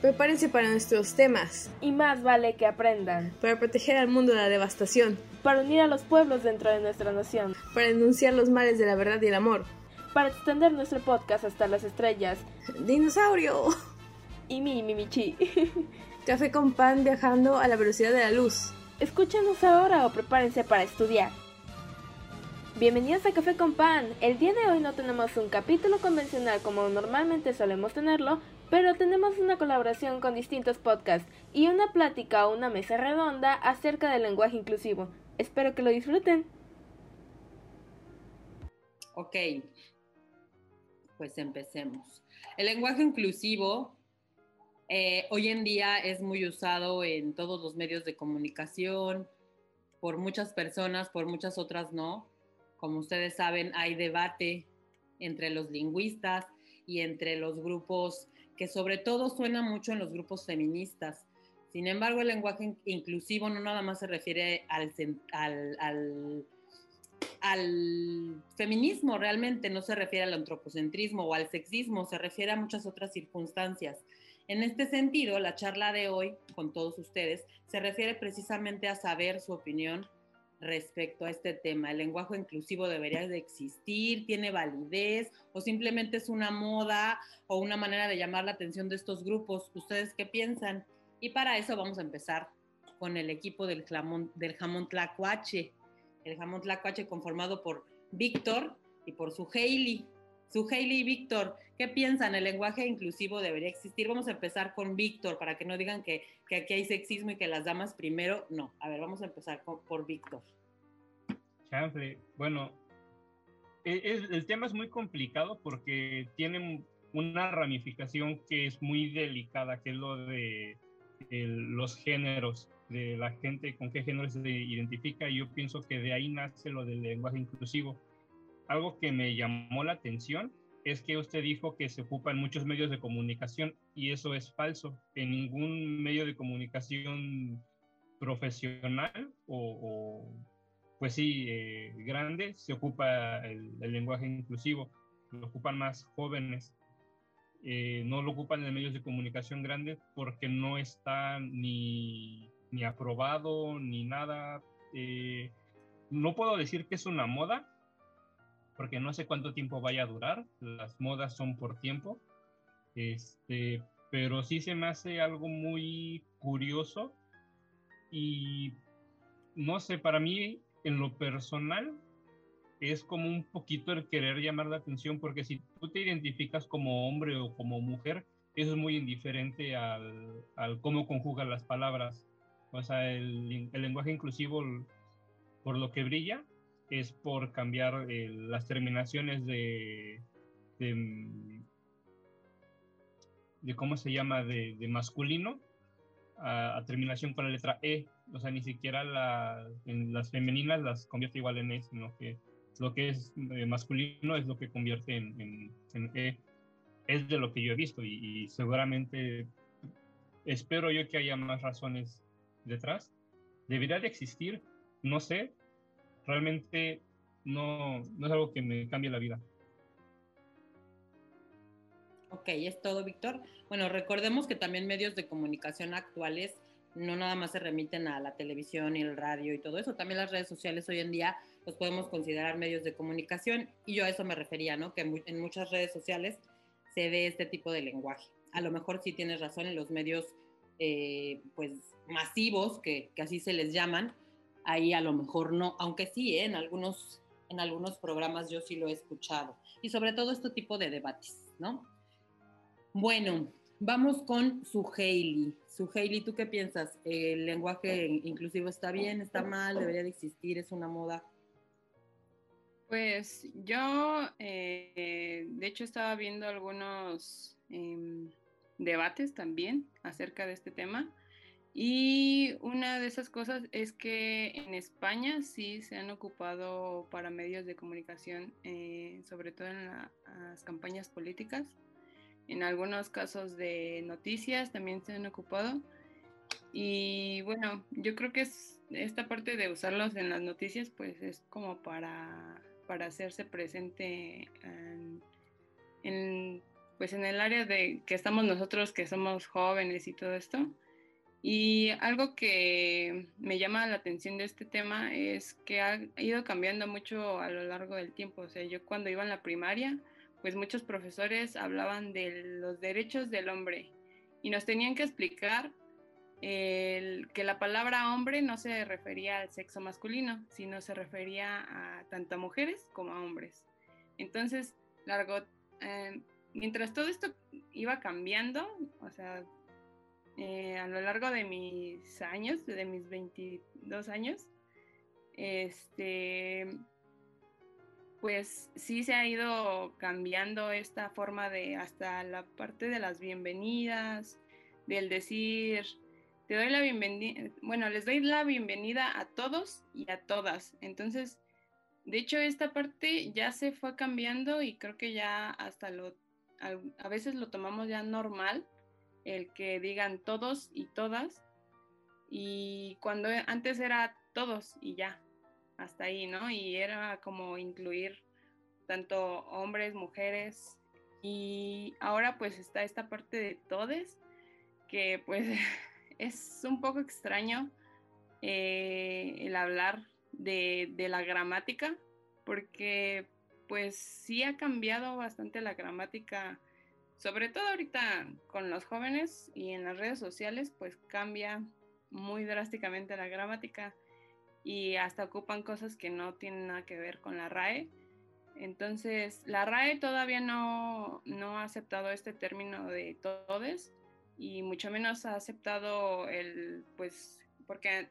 Prepárense para nuestros temas. Y más vale que aprendan. Para proteger al mundo de la devastación. Para unir a los pueblos dentro de nuestra nación. Para denunciar los males de la verdad y el amor. Para extender nuestro podcast hasta las estrellas. ¡Dinosaurio! Y mi, mi, michi. Café con pan viajando a la velocidad de la luz. Escúchenos ahora o prepárense para estudiar. Bienvenidos a Café con Pan. El día de hoy no tenemos un capítulo convencional como normalmente solemos tenerlo, pero tenemos una colaboración con distintos podcasts y una plática o una mesa redonda acerca del lenguaje inclusivo. Espero que lo disfruten. Ok, pues empecemos. El lenguaje inclusivo eh, hoy en día es muy usado en todos los medios de comunicación, por muchas personas, por muchas otras no. Como ustedes saben, hay debate entre los lingüistas y entre los grupos que sobre todo suena mucho en los grupos feministas. Sin embargo, el lenguaje inclusivo no nada más se refiere al, al, feminismo, realmente no se refiere al antropocentrismo o al sexismo, se refiere a muchas otras circunstancias. En este sentido, la charla de hoy con todos ustedes se refiere precisamente a saber su opinión respecto a este tema. ¿El lenguaje inclusivo debería de existir? ¿Tiene validez? ¿O simplemente es una moda o una manera de llamar la atención de estos grupos? ¿Ustedes qué piensan? Y para eso vamos a empezar con el equipo del jamón, del jamón tlacuache. El jamón tlacuache conformado por Víctor y por su Hailey. Su Hailey y Víctor, ¿qué piensan? ¿El lenguaje inclusivo debería existir? Vamos a empezar con Víctor para que no digan que, que, aquí hay sexismo y que las damas primero. No, a ver, vamos a empezar por Víctor. Chanfle, bueno, e, el, tema es muy complicado porque tiene una ramificación que es muy delicada, que es lo de los géneros, de la gente con qué género se identifica, y yo pienso que de ahí nace lo del lenguaje inclusivo algo que me llamó la atención es que usted dijo que se ocupa en muchos medios de comunicación y eso es falso. En ningún medio de comunicación profesional o, pues sí, eh, grande se ocupa el, lenguaje inclusivo. Lo ocupan más jóvenes. Eh, no lo ocupan en medios de comunicación grandes porque no está ni, ni aprobado ni nada. Eh, no puedo decir que es una moda, porque no sé cuánto tiempo vaya a durar, las modas son por tiempo, este, pero sí se me hace algo muy curioso y no sé, para mí en lo personal es como un poquito el querer llamar la atención, porque si tú te identificas como hombre o como mujer, eso es muy indiferente al, al cómo conjugan las palabras. O sea, el, el lenguaje inclusivo, por lo que brilla, es por cambiar eh, las terminaciones de, de, cómo se llama, de, masculino a, terminación con la letra E. O sea, ni siquiera las femeninas las convierte igual en E, sino que lo que es eh, masculino es lo que convierte en, E. Es de lo que yo he visto y, y seguramente espero yo que haya más razones detrás. Debería de existir, no sé, realmente no, no es algo que me cambie la vida. Ok, es todo, Víctor. Bueno, recordemos que también medios de comunicación actuales no nada más se remiten a la televisión y el radio y todo eso, también las redes sociales hoy en día los podemos considerar medios de comunicación y yo a eso me refería, ¿no? Que en muchas redes sociales se ve este tipo de lenguaje. A lo mejor sí tienes razón en los medios, eh, pues, masivos, que, que así se les llaman, ahí a lo mejor no, aunque sí, ¿eh? en, algunos, en algunos programas yo sí lo he escuchado. Y sobre todo este tipo de debates, ¿no? Bueno, vamos con su Hailey. Su Hailey, ¿tú qué piensas? ¿El lenguaje inclusivo está bien, está mal, debería de existir, es una moda? Pues yo, eh, de hecho, estaba viendo algunos em, debates también acerca de este tema y una de esas cosas es que en España sí se han ocupado para medios de comunicación, eh, sobre todo en las campañas políticas. En algunos casos de noticias también se han ocupado. Y bueno, yo creo que es esta parte de usarlos en las noticias, pues es como para, para hacerse presente en, pues en el área de que estamos nosotros, que somos jóvenes y todo esto. Y algo que me llama la atención de este tema es que ha ido cambiando mucho a lo largo del tiempo. O sea, yo cuando iba en la primaria, pues muchos profesores hablaban de los derechos del hombre y nos tenían que explicar que la palabra hombre no se refería al sexo masculino, sino se refería a tanto a mujeres como a hombres. Entonces, largo, eh, mientras todo esto iba cambiando, o sea, eh, a lo largo de mis años, de mis 22 años, este, pues sí se ha ido cambiando esta forma de hasta la parte de las bienvenidas, del decir, te doy la bienvenida, bueno, les doy la bienvenida a todos y a todas. Entonces, de hecho, esta parte ya se fue cambiando y creo que ya hasta lo, a veces lo tomamos ya normal, el que digan todos y todas. Y cuando antes era todos y ya, hasta ahí, ¿no? Y era como incluir tanto hombres, mujeres. Y ahora pues está esta parte de todes, que pues es un poco extraño eh, el hablar de, de, la gramática, porque pues sí ha cambiado bastante la gramática, sobre todo ahorita con los jóvenes y en las redes sociales, pues cambia muy drásticamente la gramática y hasta ocupan cosas que no tienen nada que ver con la RAE. Entonces, la RAE todavía no, no ha aceptado este término de todes y mucho menos ha aceptado el, pues, porque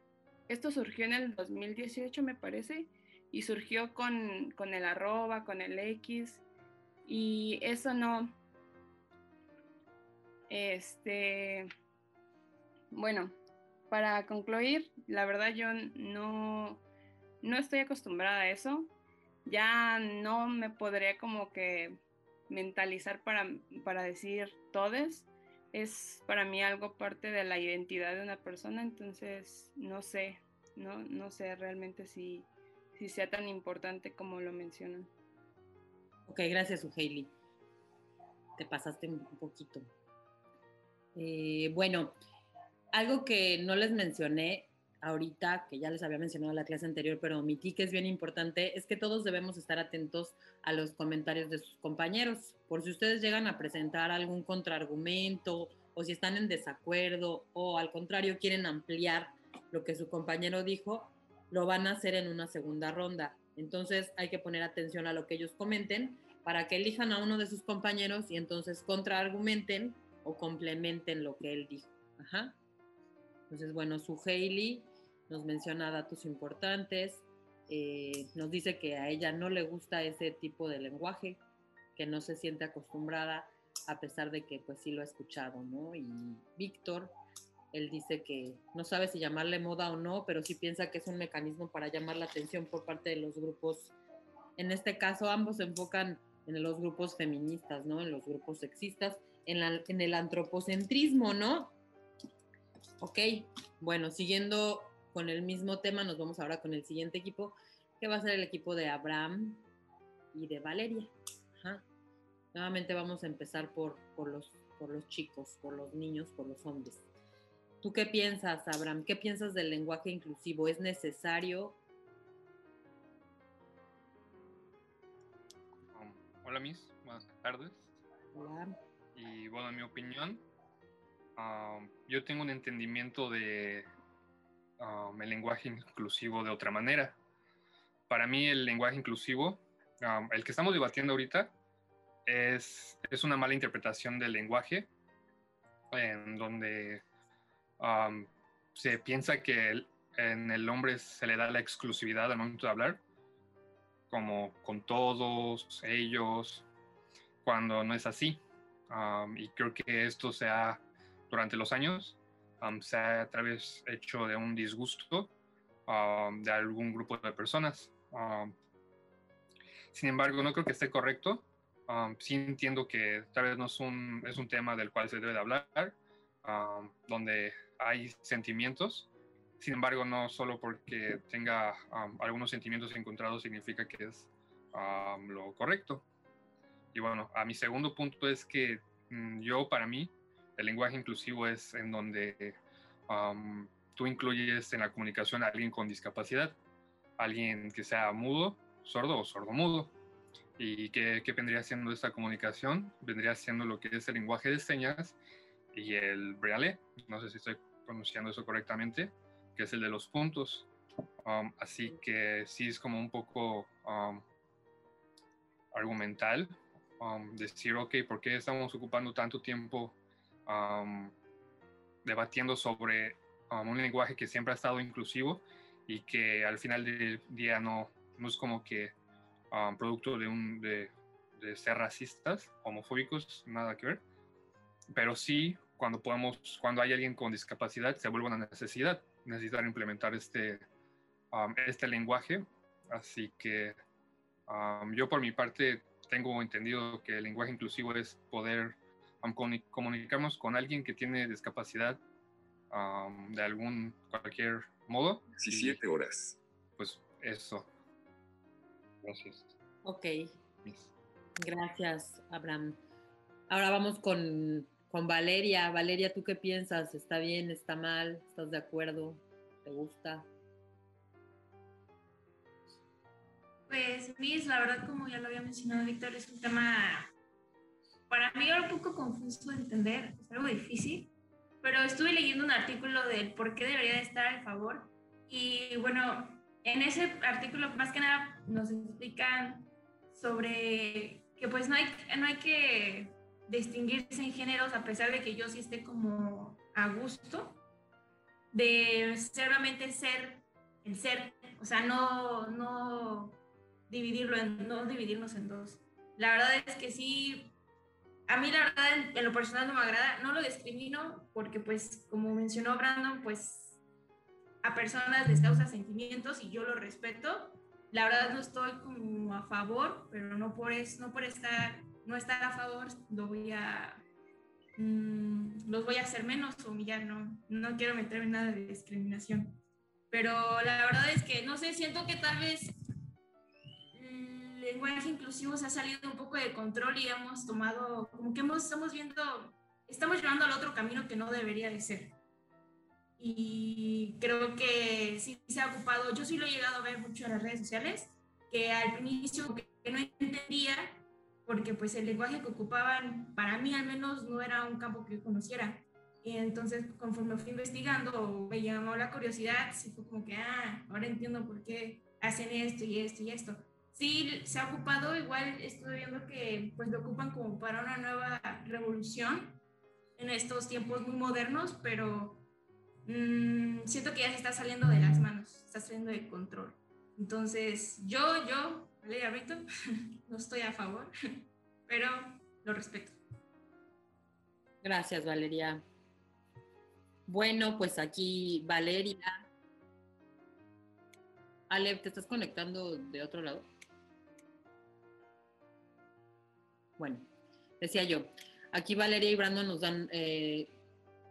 esto surgió en el 2018, me parece, y surgió con, con el arroba, con el X, y eso no, este, bueno, para concluir, la verdad yo no, no estoy acostumbrada a eso. Ya no me podría como que mentalizar para, para decir todes. Es para mí algo parte de la identidad de una persona, entonces no sé, no, no sé realmente si, si sea tan importante como lo mencionan. Ok, gracias, Uheili. Te pasaste un poquito. Eh, bueno, algo que no les mencioné ahorita, que ya les había mencionado en la clase anterior, pero omití que es bien importante, es que todos debemos estar atentos a los comentarios de sus compañeros. Por si ustedes llegan a presentar algún contraargumento o si están en desacuerdo o al contrario quieren ampliar lo que su compañero dijo, lo van a hacer en una segunda ronda. Entonces hay que poner atención a lo que ellos comenten para que elijan a uno de sus compañeros y entonces contraargumenten o complementen lo que él dijo. Ajá. Entonces, bueno, su Hailey nos menciona datos importantes, eh, nos dice que a ella no le gusta ese tipo de lenguaje, que no se siente acostumbrada a pesar de que pues sí lo ha escuchado, ¿no? Y Víctor, él dice que no sabe si llamarle moda o no, pero sí piensa que es un mecanismo para llamar la atención por parte de los grupos. En este caso, ambos se enfocan en los grupos feministas, ¿no? En los grupos sexistas, en, en el antropocentrismo, ¿no? Ok, bueno, siguiendo con el mismo tema, nos vamos ahora con el siguiente equipo, que va a ser el equipo de Abraham y de Valeria. Nuevamente vamos a empezar por, los, por los chicos, por los niños, por los hombres. ¿Tú qué piensas, Abraham? ¿Qué piensas del lenguaje inclusivo? ¿Es necesario? Um, hola, Miss. Buenas tardes. Hola. Y bueno, en mi opinión, yo tengo un entendimiento de el lenguaje inclusivo de otra manera. Para mí el lenguaje inclusivo, el que estamos debatiendo ahorita, es, es una mala interpretación del lenguaje, en donde se piensa que en el hombre se le da la exclusividad al momento de hablar, como con todos ellos, cuando no es así. Y creo que esto se ha durante los años se ha a través hecho de un disgusto de algún grupo de personas. sin embargo, no creo que esté correcto. sí entiendo que tal vez no es un, es un tema del cual se debe de hablar, donde hay sentimientos. Sin embargo, no solo porque tenga algunos sentimientos encontrados significa que es lo correcto. Y bueno, a mi segundo punto es que mm, yo, para mí, el lenguaje inclusivo es en donde um, tú incluyes en la comunicación a alguien con discapacidad, alguien que sea mudo, sordo o sordomudo. ¿Y qué, qué vendría siendo esta comunicación? Vendría siendo lo que es el lenguaje de señas y el braille, no sé si estoy pronunciando eso correctamente, que es el de los puntos. Um, así que sí es como un poco um, argumental um, decir, ok, ¿por qué estamos ocupando tanto tiempo debatiendo sobre un lenguaje que siempre ha estado inclusivo y que al final del día no, no es como que producto de, un, de, de ser racistas, homofóbicos, nada que ver, pero sí cuando podemos, cuando hay alguien con discapacidad, se vuelve una necesidad, necesitar implementar este, este lenguaje. Así que yo por mi parte tengo entendido que el lenguaje inclusivo es poder comunicarnos con alguien que tiene discapacidad de algún, cualquier modo. 17 horas. Pues eso. Gracias. Ok. Gracias, Abraham. Ahora vamos con, con Valeria. Valeria, ¿tú qué piensas? ¿Está bien? ¿Está mal? ¿Estás de acuerdo? ¿Te gusta? Pues, Miss, la verdad, como ya lo había mencionado Víctor, es un tema para mí un poco confuso de entender, es algo difícil, pero estuve leyendo un artículo del por qué debería de estar a favor y bueno, en ese artículo más que nada nos explican sobre que pues no hay, no hay que distinguirse en géneros a pesar de que yo sí esté como a gusto de solamente ser el ser, o sea, no, no dividirlo en, no dividirnos en dos. La verdad es que sí, a mí la verdad en, lo personal no me agrada, no lo discrimino porque pues como mencionó Brandon, pues a personas les causa sentimientos y yo lo respeto. La verdad no estoy como a favor, pero no por, es, no por estar, no estar a favor, lo voy a, mm, los voy a hacer menos humillar, no, no quiero meterme en nada de discriminación. Pero la verdad es que, no sé, siento que tal vez lenguaje inclusivo se ha salido un poco de control y hemos tomado, como que hemos, estamos viendo, estamos llevando al otro camino que no debería de ser. Y creo que sí se ha ocupado, yo sí lo he llegado a ver mucho en las redes sociales, que al inicio que no entendía, porque pues el lenguaje que ocupaban, para mí al menos, no era un campo que yo conociera. Y entonces, conforme fui investigando, me llamó la curiosidad, sí fue como que, ah, ahora entiendo por qué hacen esto y esto y esto sí se ha ocupado, igual estoy viendo que pues lo ocupan como para una nueva revolución en estos tiempos muy modernos, pero mmm, siento que ya se está saliendo de las manos, está saliendo de control. Entonces, yo, yo, Valeria Rito, no estoy a favor, pero lo respeto. Gracias, Valeria. Bueno, pues aquí Valeria. Ale, ¿te estás conectando de otro lado? Bueno, decía yo, aquí Valeria y Brandon nos dan eh,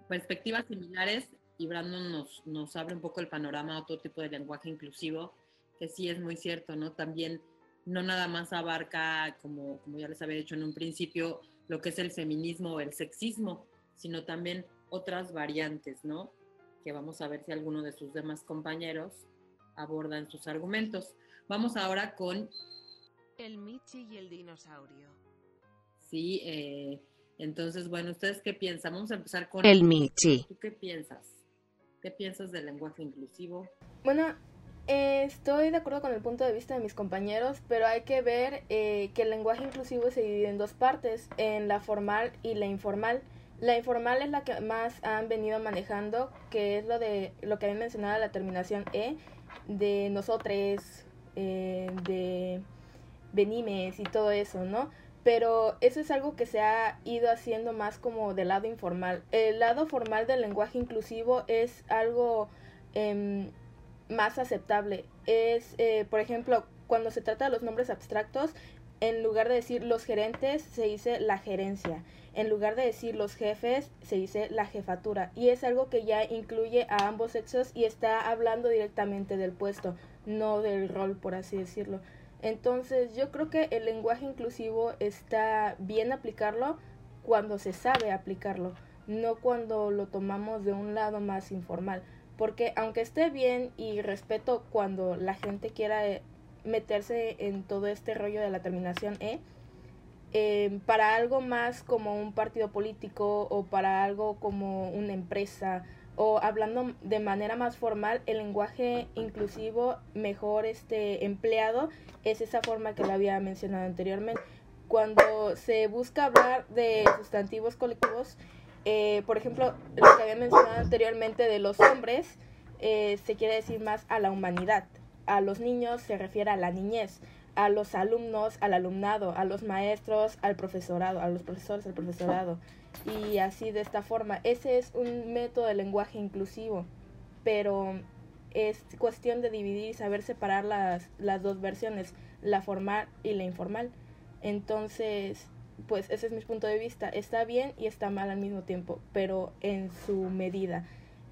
perspectivas similares y Brandon nos, nos abre un poco el panorama otro tipo de lenguaje inclusivo, que sí es muy cierto, ¿no? También no nada más abarca, como, como ya les había dicho en un principio, lo que es el feminismo o el sexismo, sino también otras variantes, ¿no? Que vamos a ver si alguno de sus demás compañeros abordan sus argumentos. Vamos ahora con... El Michi y el dinosaurio. Sí, eh, entonces, bueno, ¿ustedes qué piensan? Vamos a empezar con... El Michi. ¿Tú qué piensas? ¿Qué piensas del lenguaje inclusivo? Bueno, eh, estoy de acuerdo con el punto de vista de mis compañeros, pero hay que ver eh, que el lenguaje inclusivo se divide en dos partes, en la formal y la informal. La informal es la que más han venido manejando, que es lo de lo que había mencionado la terminación E, de nosotros, de venimes y todo eso, ¿no? Pero eso es algo que se ha ido haciendo más como del lado informal. El lado formal del lenguaje inclusivo es algo em, más aceptable. Es, eh, por ejemplo, cuando se trata de los nombres abstractos, en lugar de decir los gerentes, se dice la gerencia. En lugar de decir los jefes, se dice la jefatura. Y es algo que ya incluye a ambos sexos y está hablando directamente del puesto, no del rol, por así decirlo. Entonces yo creo que el lenguaje inclusivo está bien aplicarlo cuando se sabe aplicarlo, no cuando lo tomamos de un lado más informal. Porque aunque esté bien y respeto cuando la gente quiera eh, meterse en todo este rollo de la terminación E, eh, para algo más como un partido político o para algo como una empresa o hablando de manera más formal, el lenguaje inclusivo mejor este empleado es esa forma que lo había mencionado anteriormente. Cuando se busca hablar de sustantivos colectivos, eh, por ejemplo, lo que había mencionado anteriormente de los hombres, eh, se quiere decir más a la humanidad. A los niños se refiere a la niñez, a los alumnos, al alumnado, a los maestros, al profesorado, a los profesores, al profesorado y así de esta forma. Ese es un método de lenguaje inclusivo, pero es cuestión de dividir y saber separar las, las dos versiones, la formal y la informal. Entonces, pues ese es mi punto de vista. Está bien y está mal al mismo tiempo, pero en su medida.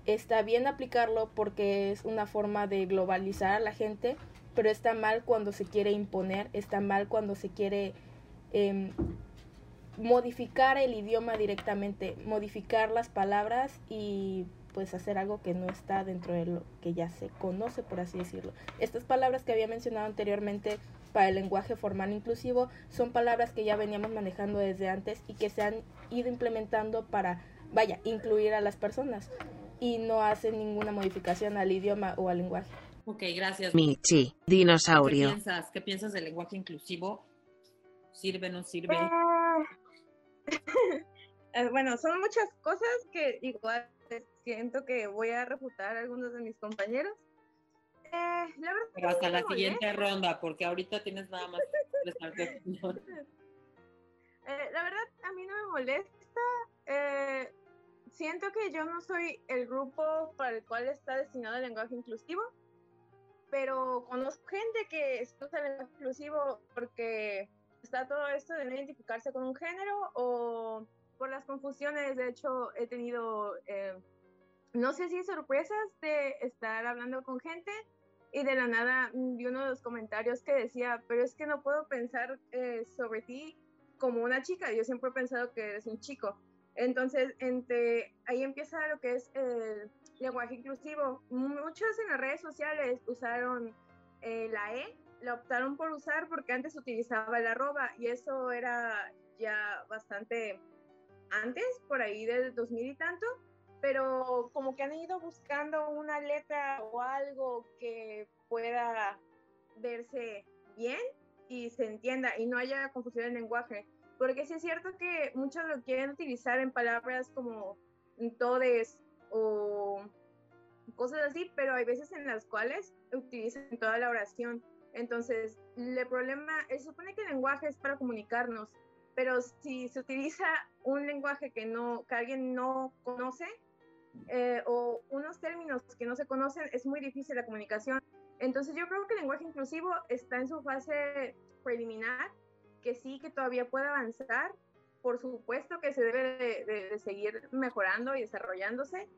Está bien aplicarlo porque es una forma de globalizar a la gente, pero está mal cuando se quiere imponer, está mal cuando se quiere eh, modificar el idioma directamente, modificar las palabras y pues hacer algo que no está dentro de lo que ya se conoce, por así decirlo. Estas palabras que había mencionado anteriormente para el lenguaje formal inclusivo son palabras que ya veníamos manejando desde antes y que se han ido implementando para, vaya, incluir a las personas y no hacen ninguna modificación al idioma o al lenguaje. Ok, gracias. Michi, dinosaurio. ¿Qué piensas? ¿Qué piensas del lenguaje inclusivo? ¿Sirve, no sirve? Eh, bueno, son muchas cosas que igual siento que voy a refutar a algunos de mis compañeros. Eh, la verdad Pero hasta la siguiente ronda, porque ahorita tienes nada más que eh, La verdad, a mí no me molesta. Eh, siento que yo no soy el grupo para el cual está destinado el lenguaje inclusivo, pero conozco gente que usa el lenguaje inclusivo porque está todo esto de no identificarse con un género o por las confusiones. De hecho, he tenido, eh, no sé si sorpresas de estar hablando con gente y de la nada vi uno de los comentarios que decía, pero es que no puedo pensar eh, sobre ti como una chica, yo siempre he pensado que eres un chico. Entonces, entre, ahí empieza lo que es el lenguaje inclusivo. Muchos en las redes sociales usaron eh, la E la optaron por usar porque antes utilizaba el arroba y eso era ya bastante antes, por ahí del 2000 y tanto, pero como que han ido buscando una letra o algo que pueda verse bien y se entienda y no haya confusión en lenguaje. Porque sí es cierto que muchos lo quieren utilizar en palabras como todes o cosas así, pero hay veces en las cuales utilizan toda la oración. Entonces, el problema, se supone que el lenguaje es para comunicarnos, pero si se utiliza un lenguaje que, no, que alguien no conoce eh, o unos términos que no se conocen, es muy difícil la comunicación. Entonces, yo creo que el lenguaje inclusivo está en su fase preliminar, que sí, que todavía puede avanzar. Por supuesto que se debe de, de seguir mejorando y desarrollándose,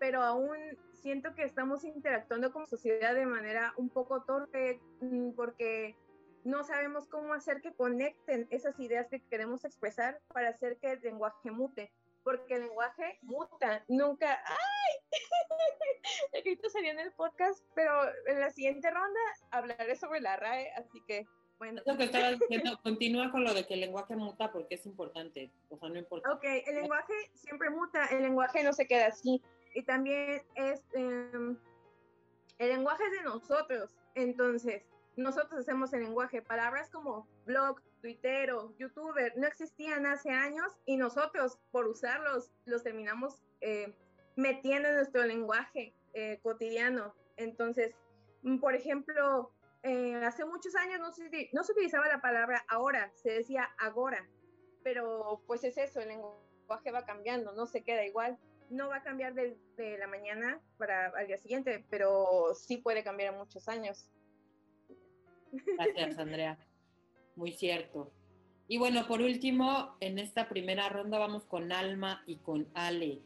pero aún siento que estamos interactuando como sociedad de manera un poco torpe mm, porque no sabemos cómo hacer que conecten esas ideas que queremos expresar para hacer que el lenguaje mute, porque el lenguaje muta, nunca, ¡ay! el grito sería en el podcast, pero en la siguiente ronda hablaré sobre la RAE, así que bueno. Que diciendo, continúa con lo de que el lenguaje muta porque es importante, o sea, no importa. Ok, el lenguaje siempre muta, el lenguaje no se queda así y también es, em, el lenguaje es de nosotros, entonces nosotros hacemos el lenguaje, palabras como blog, tuitero, youtuber, no existían hace años y nosotros por usarlos los terminamos eh, metiendo en nuestro lenguaje eh, cotidiano. Entonces, mm, por ejemplo, eh, hace muchos años no se, no se utilizaba la palabra ahora, se decía agora, pero pues es eso, el lenguaje va cambiando, no se queda igual no va a cambiar de, la mañana para al día siguiente, pero sí puede cambiar en muchos años. Gracias, Andrea. Muy cierto. Y bueno, por último, en esta primera ronda vamos con Alma y con Ale.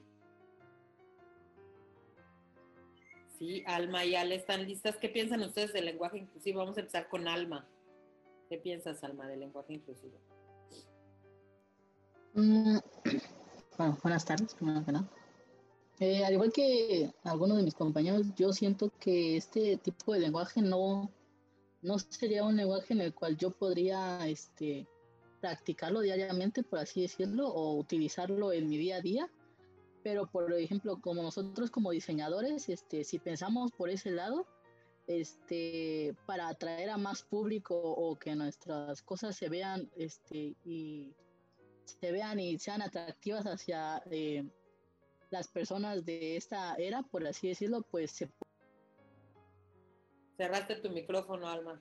Sí, Alma y Ale están listas. ¿Qué piensan ustedes del lenguaje inclusivo? Vamos a empezar con Alma. ¿Qué piensas, Alma, del lenguaje inclusivo? Mm, bueno, buenas tardes, primero que nada. Eh, al igual que algunos de mis compañeros, yo siento que este tipo de lenguaje no, no sería un lenguaje en el cual yo podría este, practicarlo diariamente, por así decirlo, o utilizarlo en mi día a día. Pero, por ejemplo, como nosotros como diseñadores, este, si pensamos por ese lado, este, para atraer a más público o que nuestras cosas se vean este, y se vean y sean atractivas hacia eh, las personas de esta era, por así decirlo, pues se Cerraste tu micrófono, Alma.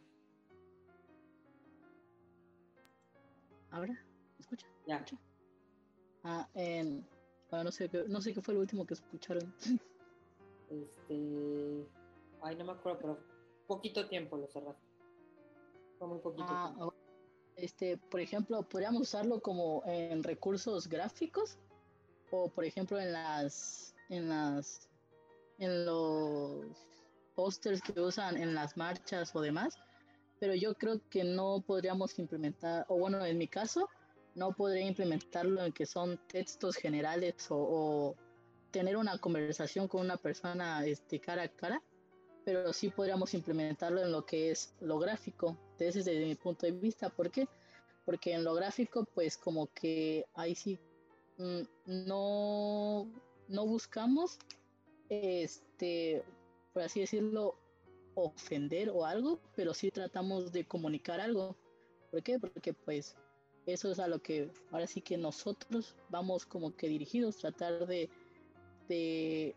¿Ahora? ¿Escucha? Ya. ¿Escucha? Ah, en... bueno, no sé, qué- no sé qué fue lo último que escucharon. Este. Ay, no me acuerdo, pero poquito tiempo lo cerraste. Fue muy poquito Ah, tiempo. este, por ejemplo, podríamos usarlo como en recursos gráficos o por ejemplo en las en las en los pósters que usan en las marchas o demás, pero yo creo que no podríamos implementar, o bueno, en mi caso, no podría implementarlo en que son textos generales o, o tener una conversación con una persona este, cara a cara, pero sí podríamos implementarlo en lo que es lo gráfico, desde, desde mi punto de vista. ¿Por qué? Porque en lo gráfico, pues como que ahí sí no, no buscamos, este, por así decirlo, ofender o algo, pero sí tratamos de comunicar algo. ¿Por qué? Porque pues eso es a lo que ahora sí que nosotros vamos como que dirigidos, tratar de, de,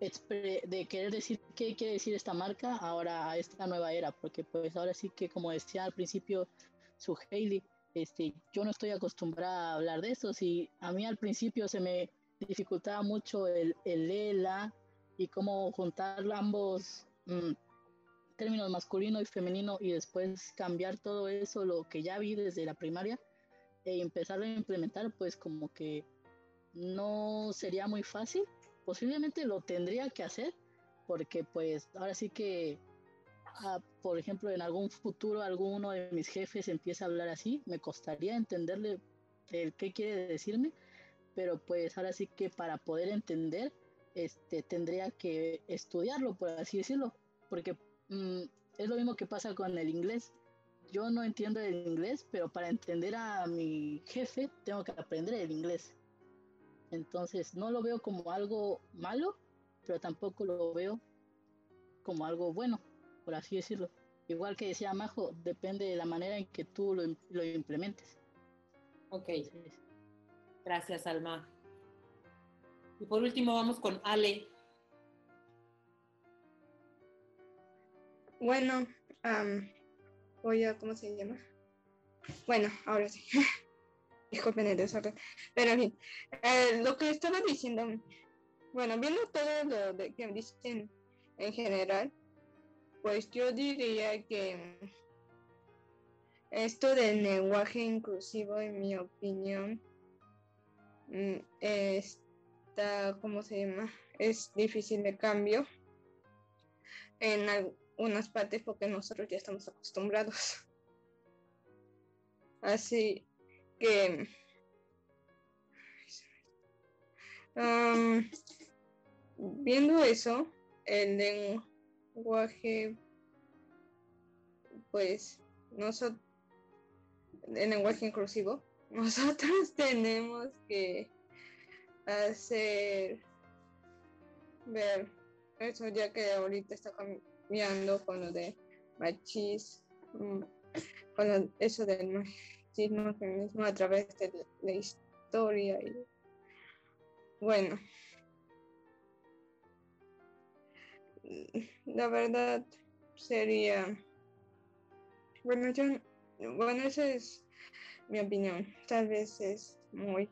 de querer decir qué quiere decir esta marca ahora a esta nueva era, porque pues ahora sí que como decía al principio su Hailey, este, yo no estoy acostumbrada a hablar de esto, y a mí al principio se me dificultaba mucho el, el lela y cómo juntar ambos mm, términos masculino y femenino y después cambiar todo eso, lo que ya vi desde la primaria, e empezarlo a implementar, pues como que no sería muy fácil. Posiblemente lo tendría que hacer, porque pues ahora sí que, ah, por ejemplo, en algún futuro alguno de mis jefes empieza a hablar así, me costaría entenderle el qué quiere decirme, pero pues ahora sí que para poder entender, este, tendría que estudiarlo, por así decirlo, porque mm, es lo mismo que pasa con el inglés. Yo no entiendo el inglés, pero para entender a mi jefe tengo que aprender el inglés. Entonces no lo veo como algo malo, pero tampoco lo veo como algo bueno, por así decirlo. Igual que decía Majo, depende de la manera en que tú lo, lo implementes. Ok, Entonces, gracias, Alma. Y por último, vamos con Ale. Bueno, am, voy a, ¿cómo se llama? Bueno, ahora sí. Disculpen el desorden. Pero en fin, eh, lo que estaba diciendo, bueno, viendo todo lo de que dicen en general, pues yo diría que esto del lenguaje inclusivo, en mi opinión, mm, está, ¿cómo se llama? Es difícil de cambio en algunas partes porque nosotros ya estamos acostumbrados. Así que am, viendo eso, el lenguaje, pues nosotros, el lenguaje inclusivo, nosotros tenemos que hacer ver eso ya que ahorita está cambiando con lo de machismo, con eso del machismo feminismo a través de la historia y bueno la verdad sería bueno yo bueno esa es mi opinión tal vez es muy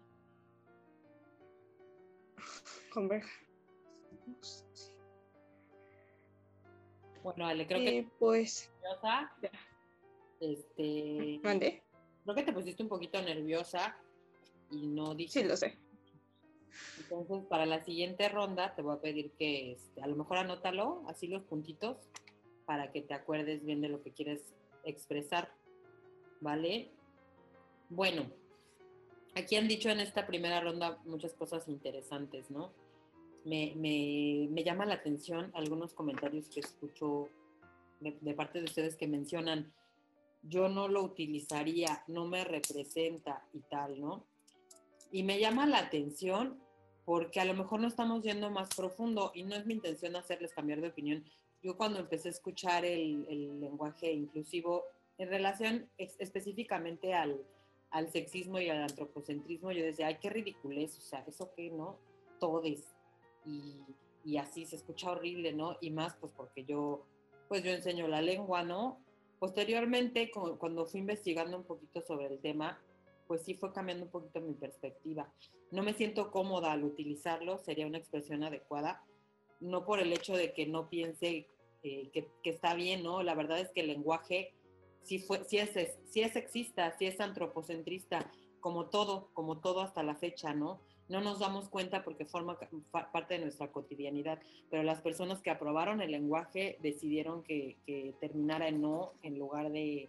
sé. Bueno, Ale, creo que pues nerviosa. Este, mandé creo que te pusiste un poquito nerviosa y no sí dijiste. lo sé Entonces, para la siguiente ronda te voy a pedir que este, a lo mejor anótalo, así los puntitos, para que te acuerdes bien de lo que quieres expresar. ¿vale? Bueno, aquí han dicho en esta primera ronda muchas cosas interesantes, ¿no? Me, me, me llama la atención algunos comentarios que escucho de, de parte de ustedes que mencionan, yo no lo utilizaría, no me representa y tal, ¿no? Y me llama la atención porque a lo mejor no estamos yendo más profundo y no es mi intención hacerles cambiar de opinión. Yo cuando empecé a escuchar el, el lenguaje inclusivo en relación ex- específicamente al, al sexismo y al antropocentrismo, yo decía, ay, qué ridiculez, o sea, eso qué, ¿no? Todes. Y, y así se escucha horrible, ¿no? Y más pues porque yo, pues yo enseño la lengua, ¿no? Posteriormente, cu- cuando fui investigando un poquito sobre el tema, pues sí fue cambiando un poquito mi perspectiva. No me siento cómoda al utilizarlo, sería una expresión adecuada, no por el hecho de que no piense eh, que, está bien, ¿no? La verdad es que el lenguaje sí, fue, sí, es, es- sexista, sí es antropocentrista, como todo, como todo hasta la fecha, ¿no? No nos damos cuenta porque forma parte de nuestra cotidianidad, pero las personas que aprobaron el lenguaje decidieron que, que terminara en no en lugar de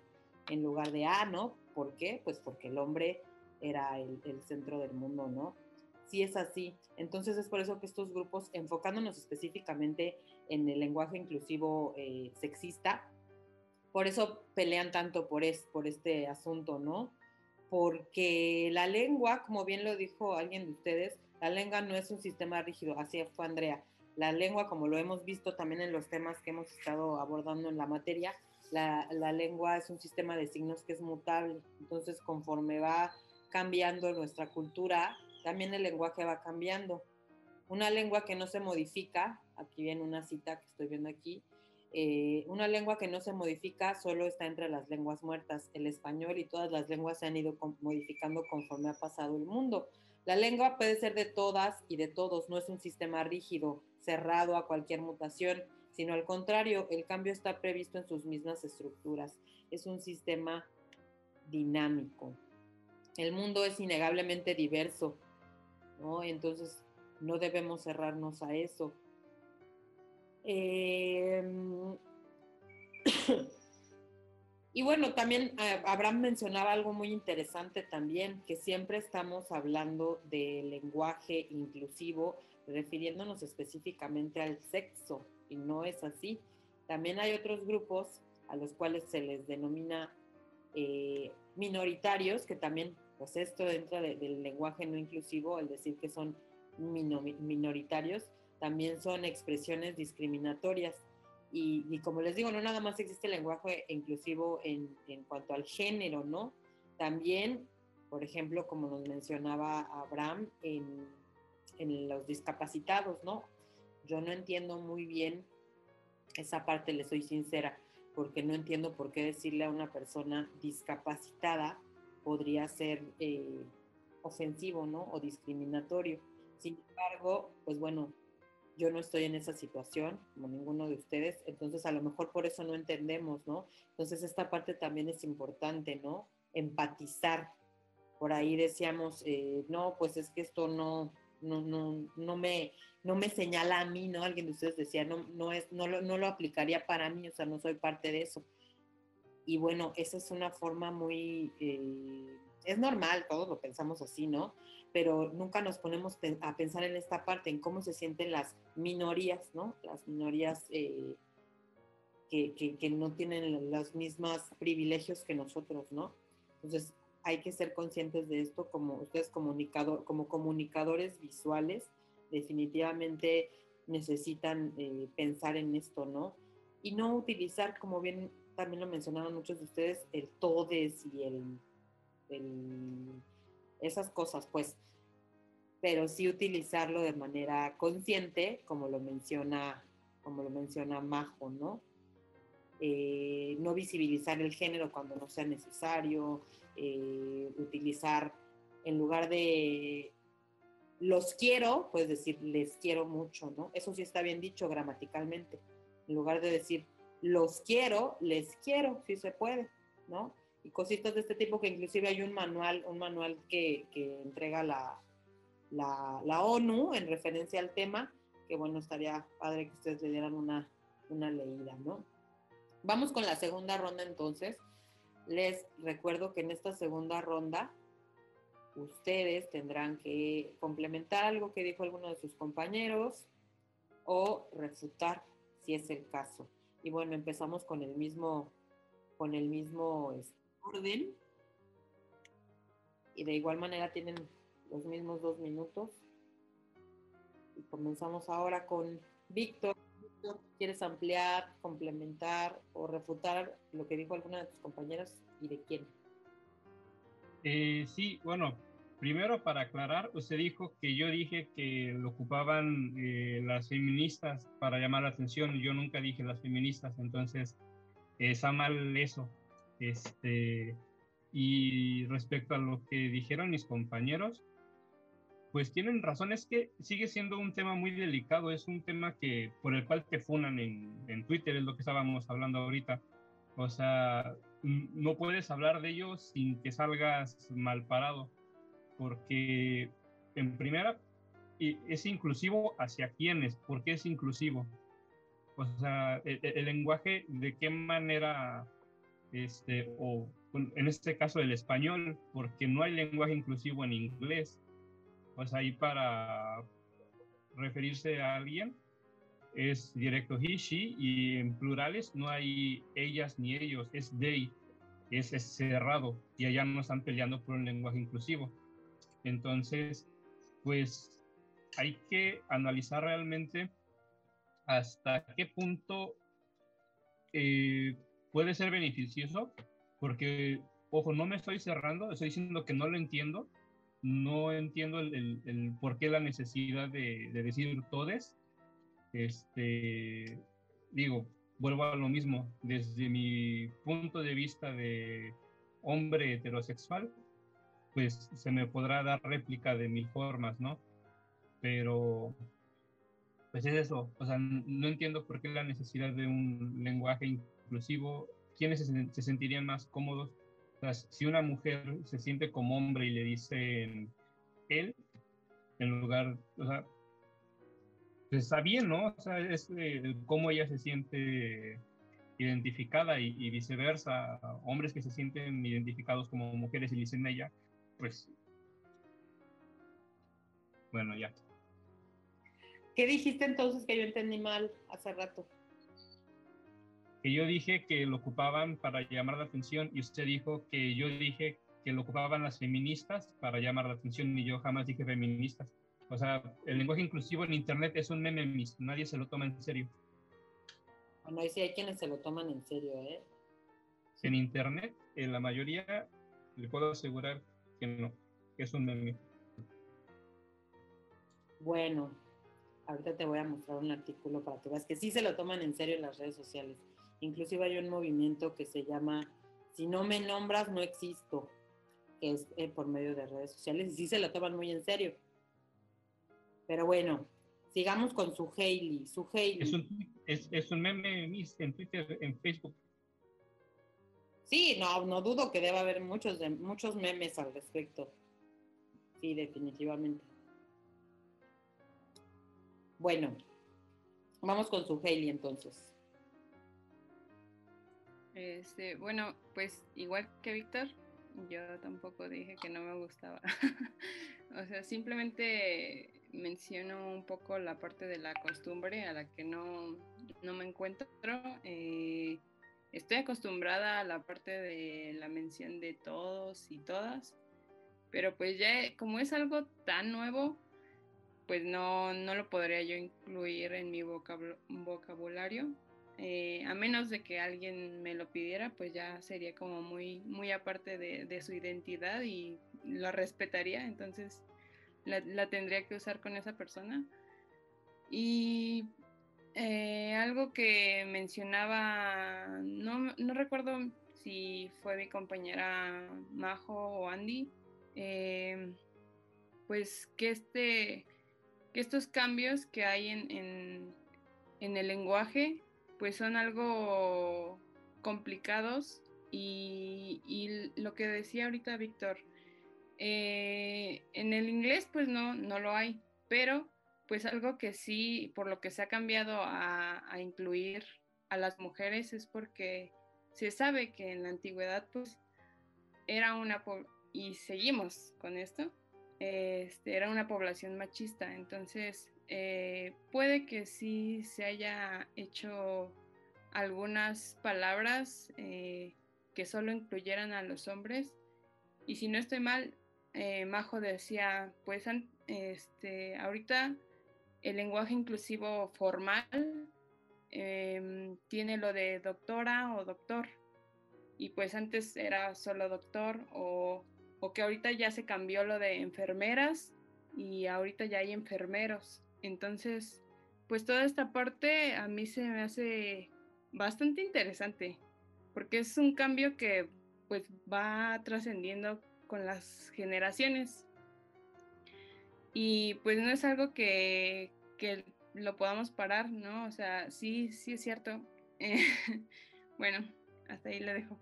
en lugar de A, ¿no? ¿Por qué? Pues porque el hombre era el, el centro del mundo, ¿no? Sí es así. Entonces es por eso que estos grupos, enfocándonos específicamente en el lenguaje inclusivo eh, sexista, por eso pelean tanto por, es, por este asunto, ¿no? Porque la lengua, como bien lo dijo alguien de ustedes, la lengua no es un sistema rígido, así fue Andrea. La lengua, como lo hemos visto también en los temas que hemos estado abordando en la materia, la, lengua es un sistema de signos que es mutable. Entonces, conforme va cambiando nuestra cultura, también el lenguaje va cambiando. Una lengua que no se modifica, aquí viene una cita que estoy viendo aquí, eh, una lengua que no se modifica solo está entre las lenguas muertas. El español y todas las lenguas se han ido modificando conforme ha pasado el mundo. La lengua puede ser de todas y de todos, no es un sistema rígido, cerrado a cualquier mutación, sino al contrario, el cambio está previsto en sus mismas estructuras. Es un sistema dinámico. El mundo es innegablemente diverso. Entonces no debemos cerrarnos a eso. Eh, y bueno, también eh, Abraham mencionaba algo muy interesante también, que siempre estamos hablando de lenguaje inclusivo, refiriéndonos específicamente al sexo, y no es así. También hay otros grupos a los cuales se les denomina eh, minoritarios, que también, pues esto dentro de- del lenguaje no inclusivo, el decir que son mino- minoritarios, también son expresiones discriminatorias. Y, y como les digo, no nada más existe el lenguaje inclusivo en, en cuanto al género, ¿no? También, por ejemplo, como nos mencionaba Abraham, en, en los discapacitados, ¿no? Yo no entiendo muy bien esa parte, le soy sincera, porque no entiendo por qué decirle a una persona discapacitada podría ser eh, ofensivo, ¿no? O discriminatorio. Sin embargo, pues bueno, yo no estoy en esa situación, como ninguno de ustedes, entonces a lo mejor por eso no entendemos, ¿no? Entonces esta parte también es importante, ¿no? Empatizar. Por ahí decíamos, eh, no, pues es que esto no, no, no, no, me, no me señala a mí, ¿no? Alguien de ustedes decía, no, no, es, no, lo, no lo aplicaría para mí, o sea, no soy parte de eso. Y bueno, esa es una forma muy, eh, es normal, todos lo pensamos así, ¿no? Pero nunca nos ponemos a pensar en esta parte, en cómo se sienten las minorías, ¿no? Las minorías eh, que, que, que no tienen los mismos privilegios que nosotros, ¿no? Entonces, hay que ser conscientes de esto como ustedes comunicador, como comunicadores visuales, definitivamente necesitan eh, pensar en esto, ¿no? Y no utilizar, como bien también lo mencionaron muchos de ustedes, el todes y el, esas cosas, pues, pero sí utilizarlo de manera consciente, como lo menciona, como lo menciona Majo, ¿no? Eh, no visibilizar el género cuando no sea necesario, eh, utilizar en lugar de los quiero, pues decir les quiero mucho, ¿no? Eso sí está bien dicho gramaticalmente. En lugar de decir los quiero, les quiero, si se puede, ¿no? Y cositas de este tipo que inclusive hay un manual, un manual que, que entrega la, la, la ONU en referencia al tema, que bueno, estaría padre que ustedes le dieran una, una leída, ¿no? Vamos con la segunda ronda entonces. Les recuerdo que en esta segunda ronda ustedes tendrán que complementar algo que dijo alguno de sus compañeros o refutar si es el caso. Y bueno, empezamos con el mismo, con el mismo este, orden. Y de igual manera tienen los mismos dos minutos. Y comenzamos ahora con Víctor. ¿Quieres ampliar, complementar o refutar lo que dijo alguna de tus compañeras y de quién? Eh, sí, bueno, primero para aclarar, usted dijo que yo dije que lo ocupaban eh, las feministas para llamar la atención. Yo nunca dije las feministas, entonces está mal eso. Este, y respecto a lo que dijeron mis compañeros, pues tienen razón, es que sigue siendo un tema muy delicado, es un tema que por el cual te funan en, en Twitter, es lo que estábamos hablando ahorita. O sea, no puedes hablar de ello sin que salgas mal parado, porque en primera es inclusivo hacia quiénes, ¿por qué es inclusivo? O sea, el, el lenguaje, de qué manera, este, o en este caso el español, porque no hay lenguaje inclusivo en inglés. O sea, ahí para referirse a alguien es directo he, she, y en plurales no hay ellas ni ellos, es they, es, cerrado, y allá no están peleando por un lenguaje inclusivo. Entonces, pues hay que analizar realmente hasta qué punto eh, puede ser beneficioso, porque, ojo, no me estoy cerrando, estoy diciendo que no lo entiendo, no entiendo el, por qué la necesidad de, de decir todes, este, digo, vuelvo a lo mismo, desde mi punto de vista de hombre heterosexual, pues se me podrá dar réplica de mil formas, ¿no? Pero, pues es eso, o sea, no entiendo por qué la necesidad de un lenguaje inclusivo, quiénes se, sentirían más cómodos, o sea, si una mujer se siente como hombre y le dicen él, en lugar, o sea, pues está bien, ¿no? O sea, es eh, cómo ella se siente identificada y, viceversa. Hombres que se sienten identificados como mujeres y dicen ella, pues. Bueno, ya. ¿Qué dijiste entonces que yo entendí mal hace rato? Que yo dije que lo ocupaban para llamar la atención y usted dijo que yo dije que lo ocupaban las feministas para llamar la atención y yo jamás dije feministas. O sea, el lenguaje inclusivo en Internet es un meme, nadie se lo toma en serio. Bueno, ahí sí hay quienes se lo toman en serio, ¿eh? En Internet, en la mayoría, le puedo asegurar que no, que es un meme. Bueno, ahorita te voy a mostrar un artículo para que veas que sí se lo toman en serio en las redes sociales. Inclusive hay un movimiento que se llama Si no me nombras, no existo, que es eh, por medio de redes sociales y sí se lo toman muy en serio. Pero bueno, sigamos con su Hailey. Su Hailey. Es un, es, es un meme en Twitter, en Facebook. Sí, no, no dudo que deba haber muchos, de, muchos memes al respecto. Sí, definitivamente. Bueno, vamos con su Hailey entonces. Este, bueno, pues igual que Víctor, yo tampoco dije que no me gustaba. o sea, simplemente menciono un poco la parte de la costumbre a la que no, me encuentro. Eh, estoy acostumbrada a la parte de la mención de todos y todas, pero pues ya como es algo tan nuevo, pues no, no lo podría yo incluir en mi vocabulario. Eh, a menos de que alguien me lo pidiera, pues ya sería como muy, muy aparte de, de su identidad y lo respetaría. Entonces, la, tendría que usar con esa persona. Y eh, algo que mencionaba, no, no, recuerdo si fue mi compañera Majo o Andy, eh, pues que, este, que estos cambios que hay en, en, el lenguaje, pues son algo complicados y, y lo que decía ahorita Víctor, eh, en el inglés pues no, no lo hay, pero pues algo que sí, por lo que se ha cambiado a, incluir a las mujeres es porque se sabe que en la antigüedad pues era una, y seguimos con esto, este, era una población machista, entonces eh, puede que sí se haya hecho algunas palabras eh, que solo incluyeran a los hombres. Y si no estoy mal, eh, Majo decía, pues este, ahorita el lenguaje inclusivo formal em, tiene lo de doctora o doctor. Y pues antes era solo doctor o, o que ahorita ya se cambió lo de enfermeras y ahorita ya hay enfermeros. Entonces, pues toda esta parte a mí se me hace bastante interesante, porque es un cambio que pues va trascendiendo con las generaciones. Y pues no es algo que, que, lo podamos parar, ¿no? O sea, sí, sí es cierto. bueno, hasta ahí le dejo.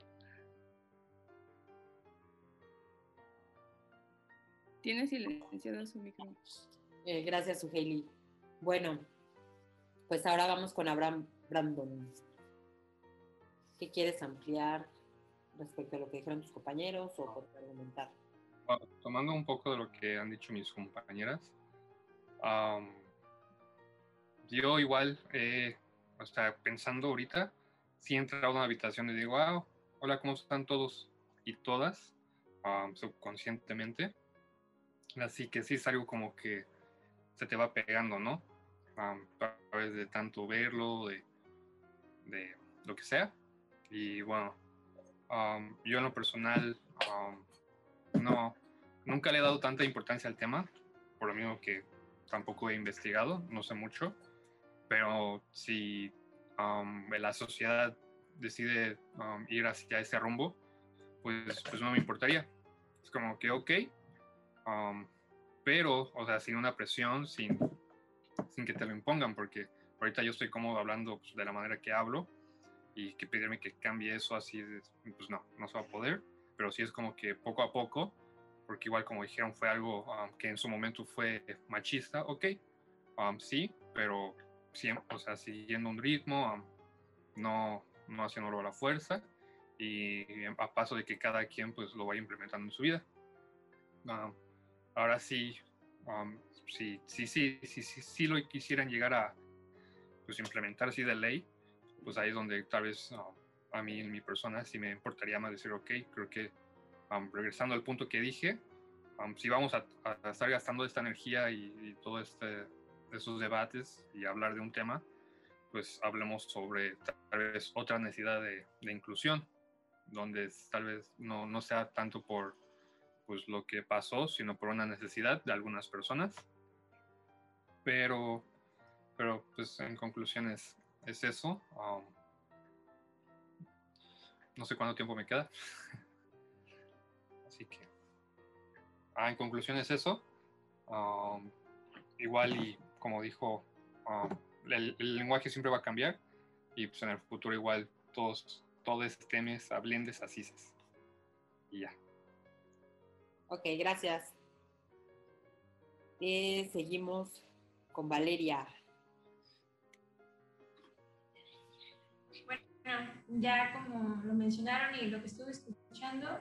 Tiene silenciado su micrófono. Eh, gracias, Suheili. Bueno, pues ahora vamos con Abraham Brandon. ¿Qué quieres ampliar respecto a lo que dijeron tus compañeros o por argumentar? tomando un poco de lo que han dicho mis compañeras, yo igual, o sea, pensando ahorita, si he entrado a una habitación y digo, ah, hola, ¿cómo están todos y todas? subconscientemente. Así que sí es algo como que se te va pegando, ¿no? a través de tanto verlo, de, de lo que sea. Y bueno, yo en lo personal no, nunca le he dado tanta importancia al tema, por lo mismo que tampoco he investigado, no sé mucho, pero si la sociedad decide ir hacia ese rumbo, pues, pues no me importaría. Es como que, ok, pero, o sea, sin una presión, sin, sin que te lo impongan, porque ahorita yo estoy cómodo hablando pues, de la manera que hablo y que pedirme que cambie eso así, pues no, no se va a poder, pero sí es como que poco a poco, porque igual como dijeron fue algo um, que en su momento fue machista, ok, um, sí, pero siempre, o sea, siguiendo un ritmo, um, no, no haciéndolo a la fuerza y a paso de que cada quien pues lo vaya implementando en su vida. ahora sí, sí, sí, sí, sí, sí, sí lo quisieran llegar a pues, implementar así de ley, pues ahí es donde tal vez a mí, en mi persona, sí me importaría más decir, ok, creo que regresando al punto que dije, si vamos a, estar gastando esta energía y, y todo este, esos debates y hablar de un tema, pues hablemos sobre tal vez otra necesidad de, de inclusión, donde tal vez no, no, sea tanto por pues, lo que pasó, sino por una necesidad de algunas personas. Pero, pero pues en conclusión es, es eso. No sé cuánto tiempo me queda. Así que, ah, en conclusión es eso. Igual y como dijo, el, lenguaje siempre va a cambiar y pues en el futuro igual todos, todos temas hablendes así. Y ya. Ok, gracias. Eh, seguimos con Valeria. Ya como lo mencionaron y lo que estuve escuchando,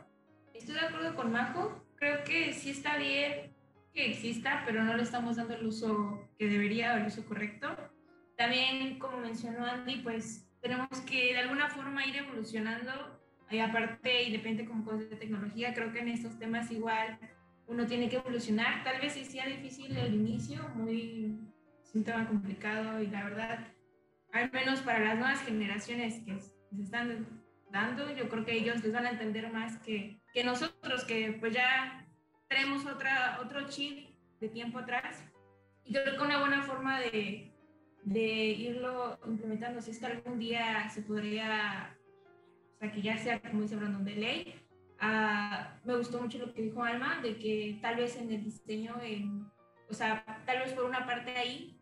estoy de acuerdo con Majo. Creo que sí está bien que exista, pero no le estamos dando el uso que debería o el uso correcto. También, como mencionó Andy, pues tenemos que de alguna forma ir evolucionando. Y aparte, y depende como cosas de tecnología, creo que en estos temas igual uno tiene que evolucionar. Tal vez sí sea difícil el inicio, muy, es un tema complicado y la verdad, al menos para las nuevas generaciones que se están dando, yo creo que ellos les van a entender más que, que nosotros, que pues ya tenemos otra, otro chip de tiempo atrás. Y creo que una buena forma de, de irlo implementando, si es que algún día se podría, o sea, que ya sea, como dice Brandon, de ley. Uh, me gustó mucho lo que dijo Alma, de que tal vez en el diseño, en, o sea, tal vez por una parte ahí,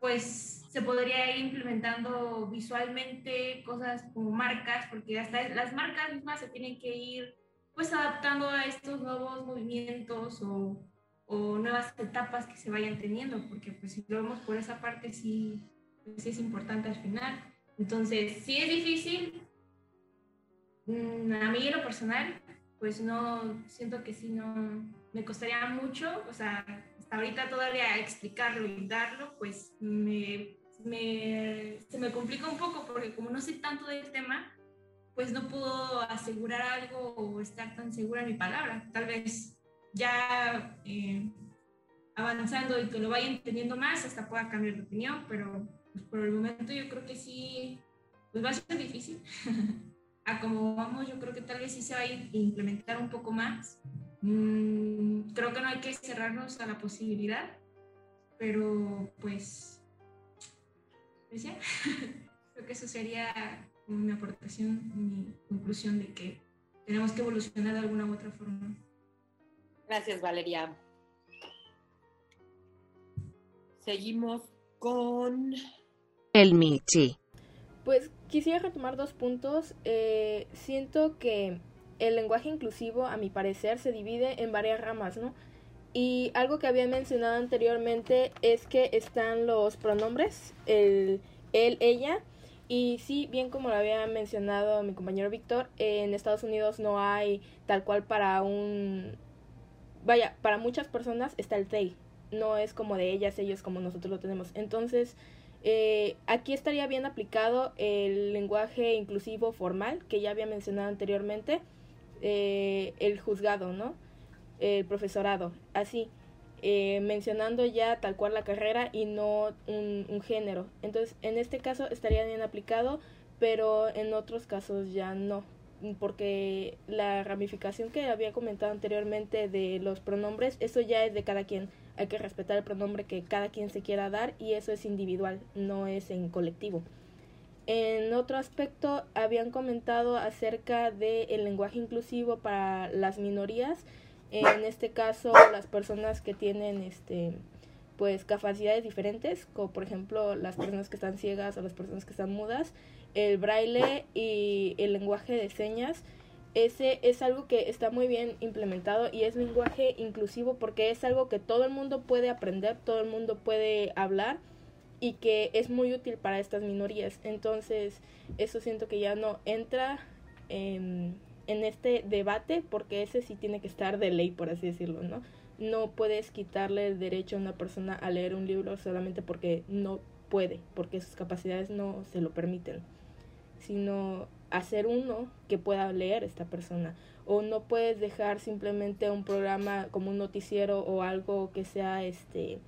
pues se podría ir implementando visualmente cosas como marcas, porque hasta las marcas mismas se tienen que ir pues adaptando a estos nuevos movimientos o, o nuevas etapas que se vayan teniendo, porque pues si lo vemos por esa parte sí, pues, sí es importante al final. Entonces, sí es difícil, mm, a mí en lo personal, pues no, siento que sí, no, me costaría mucho, o sea, hasta ahorita todavía explicarlo y darlo, pues me, me, se me complica un poco porque como no sé tanto del tema, pues no puedo asegurar algo o estar tan segura en mi palabra. Tal vez ya eh, avanzando y que lo vaya entendiendo más, hasta pueda cambiar de opinión, pero pues, por el momento yo creo que sí, pues va a ser difícil. a como vamos, yo creo que tal vez sí se va a implementar un poco más. Mm, creo que no hay que cerrarnos a la posibilidad, pero pues, pues ya, creo que eso sería mi aportación, mi conclusión de que tenemos que evolucionar de alguna u otra forma. Gracias, Valeria. Seguimos con el Michi. Pues quisiera retomar dos puntos. Eh, siento que el lenguaje inclusivo, a mi parecer, se divide en varias ramas, ¿no? Y algo que había mencionado anteriormente es que están los pronombres, el, él, ella, y sí, bien como lo había mencionado mi compañero Víctor, en Estados Unidos no hay tal cual para un... Vaya, para muchas personas está el they, no es como de ellas, ellos como nosotros lo tenemos. Entonces, eh, aquí estaría bien aplicado el lenguaje inclusivo formal que ya había mencionado anteriormente, eh, el juzgado, ¿no? El profesorado, así. Eh, mencionando ya tal cual la carrera y no un, género. Entonces, en este caso estaría bien aplicado, pero en otros casos ya no, porque la ramificación que había comentado anteriormente de los pronombres, eso ya es de cada quien. Hay que respetar el pronombre que cada quien se quiera dar y eso es individual, no es en colectivo. En otro aspecto, habían comentado acerca del lenguaje inclusivo para las minorías en este caso las personas que tienen este pues capacidades diferentes, como por ejemplo las personas que están ciegas o las personas que están mudas, el braille y el lenguaje de señas, ese es algo que está muy bien implementado y es lenguaje inclusivo porque es algo que todo el mundo puede aprender, todo el mundo puede hablar y que es muy útil para estas minorías. Entonces, eso siento que ya no entra en este debate porque ese sí tiene que estar de ley, por así decirlo, ¿no? No puedes quitarle el derecho a una persona a leer un libro solamente porque no puede, porque sus capacidades no se lo permiten, sino hacer uno que pueda leer esta persona. O no puedes dejar simplemente un programa como un noticiero o algo que sea este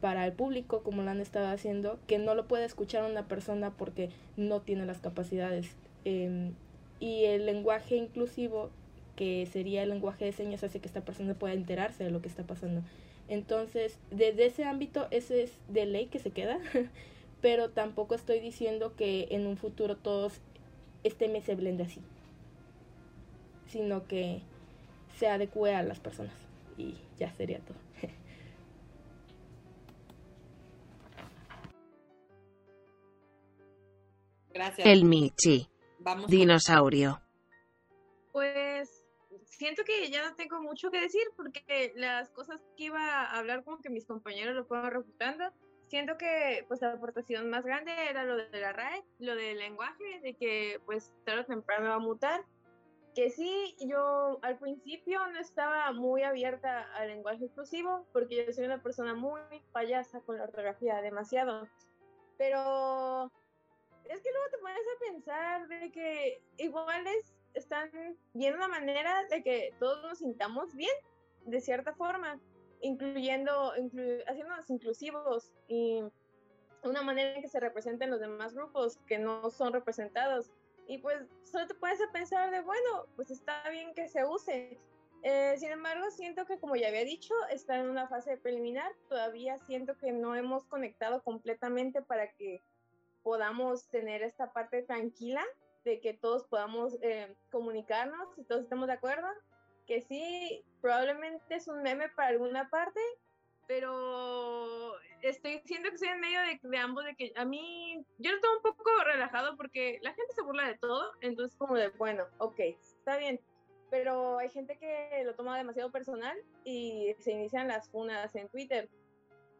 para el público como lo han estado haciendo, que no lo puede escuchar una persona porque no tiene las capacidades. Eh, y el lenguaje inclusivo, que sería el lenguaje de señas, hace que esta persona pueda enterarse de lo que está pasando. Entonces, desde ese ámbito, ese es de ley que se queda, pero tampoco estoy diciendo que en un futuro todos este mes se blende así, sino que se adecue a las personas y ya sería todo. Gracias. El Michi. Dinosaurio. Pues siento que ya no tengo mucho que decir porque las cosas que iba a hablar como que mis compañeros lo fueron refutando. Siento que pues la aportación más grande era lo de la RAE, lo del lenguaje, de que pues tarde o temprano va a mutar. Que sí, yo al principio no estaba muy abierta al lenguaje exclusivo porque yo soy una persona muy payasa con la ortografía, demasiado. Pero es que luego te pones a pensar de que iguales están viendo una manera de que todos nos sintamos bien, de cierta forma, incluyendo, haciéndonos inclusivos y una manera en que se representen los demás grupos que no son representados. Y pues solo te puedes pensar de, bueno, pues está bien que se use. Eh, sin embargo, siento que como ya había dicho, está en una fase preliminar. Todavía siento que no hemos conectado completamente para que podamos tener esta parte tranquila de que todos podamos eh, comunicarnos y todos estemos de acuerdo, que sí, probablemente es un meme para alguna parte, pero estoy siento que estoy en medio de, ambos, de que a mí, yo tomo un poco relajado porque la gente se burla de todo, entonces como de, bueno, ok, está bien, pero hay gente que lo toma demasiado personal y se inician las funas en Twitter.